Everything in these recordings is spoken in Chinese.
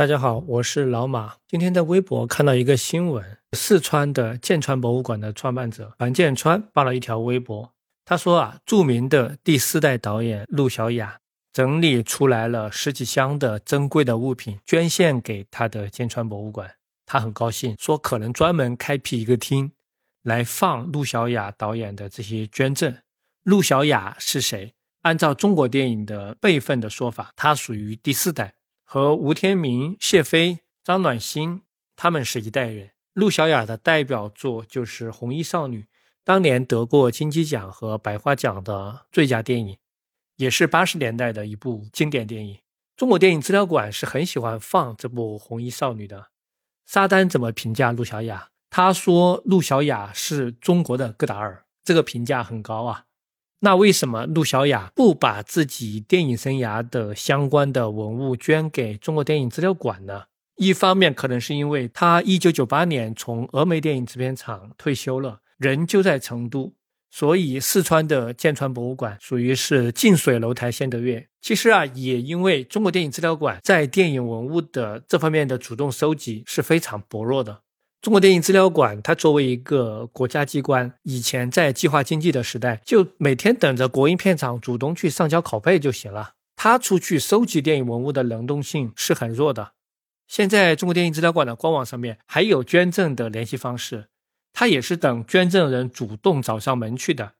大家好，我是老马。今天在微博看到一个新闻，四川的建川博物馆的创办者樊建川发了一条微博，他说啊，著名的第四代导演陆小雅整理出来了十几箱的珍贵的物品，捐献给他的建川博物馆。他很高兴，说可能专门开辟一个厅来放陆小雅导演的这些捐赠。陆小雅是谁？按照中国电影的辈分的说法，他属于第四代。和吴天明、谢飞、张暖心他们是一代人。陆小雅的代表作就是《红衣少女》，当年得过金鸡奖和百花奖的最佳电影，也是八十年代的一部经典电影。中国电影资料馆是很喜欢放这部《红衣少女》的。沙丹怎么评价陆小雅？他说陆小雅是中国的戈达尔，这个评价很高啊。那为什么陆小雅不把自己电影生涯的相关的文物捐给中国电影资料馆呢？一方面可能是因为他一九九八年从峨眉电影制片厂退休了，人就在成都，所以四川的建川博物馆属于是近水楼台先得月。其实啊，也因为中国电影资料馆在电影文物的这方面的主动收集是非常薄弱的。中国电影资料馆，它作为一个国家机关，以前在计划经济的时代，就每天等着国营片厂主动去上交拷贝就行了。它出去收集电影文物的能动性是很弱的。现在中国电影资料馆的官网上面还有捐赠的联系方式，它也是等捐赠人主动找上门去的。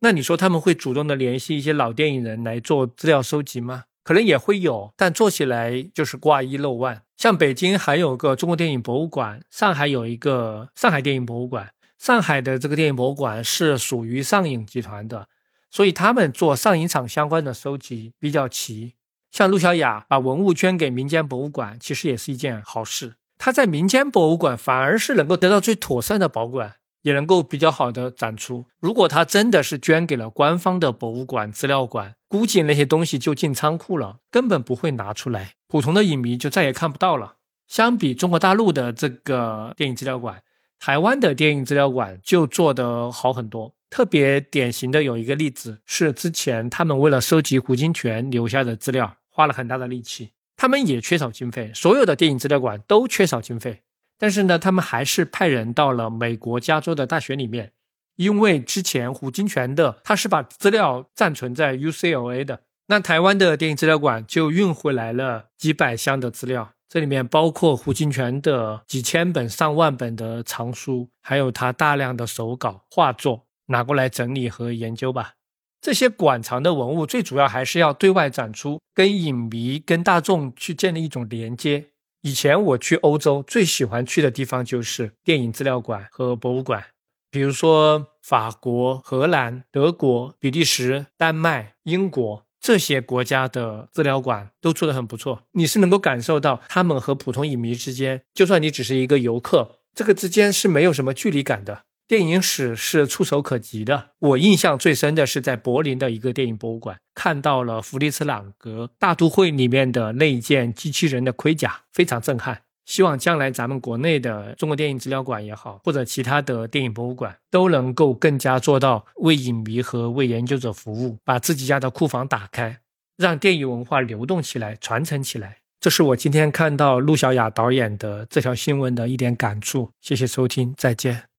那你说他们会主动的联系一些老电影人来做资料收集吗？可能也会有，但做起来就是挂一漏万。像北京还有个中国电影博物馆，上海有一个上海电影博物馆。上海的这个电影博物馆是属于上影集团的，所以他们做上影厂相关的收集比较齐。像陆小雅把文物捐给民间博物馆，其实也是一件好事。他在民间博物馆反而是能够得到最妥善的保管。也能够比较好的展出。如果他真的是捐给了官方的博物馆、资料馆，估计那些东西就进仓库了，根本不会拿出来，普通的影迷就再也看不到了。相比中国大陆的这个电影资料馆，台湾的电影资料馆就做得好很多。特别典型的有一个例子是，之前他们为了收集胡金铨留下的资料，花了很大的力气。他们也缺少经费，所有的电影资料馆都缺少经费。但是呢，他们还是派人到了美国加州的大学里面，因为之前胡金铨的他是把资料暂存在 UCLA 的，那台湾的电影资料馆就运回来了几百箱的资料，这里面包括胡金铨的几千本、上万本的藏书，还有他大量的手稿、画作，拿过来整理和研究吧。这些馆藏的文物最主要还是要对外展出，跟影迷、跟大众去建立一种连接。以前我去欧洲最喜欢去的地方就是电影资料馆和博物馆，比如说法国、荷兰、德国、比利时、丹麦、英国这些国家的资料馆都做得很不错。你是能够感受到他们和普通影迷之间，就算你只是一个游客，这个之间是没有什么距离感的。电影史是触手可及的。我印象最深的是在柏林的一个电影博物馆，看到了弗利茨朗格大都会里面的那一件机器人的盔甲，非常震撼。希望将来咱们国内的中国电影资料馆也好，或者其他的电影博物馆，都能够更加做到为影迷和为研究者服务，把自己家的库房打开，让电影文化流动起来、传承起来。这是我今天看到陆小雅导演的这条新闻的一点感触。谢谢收听，再见。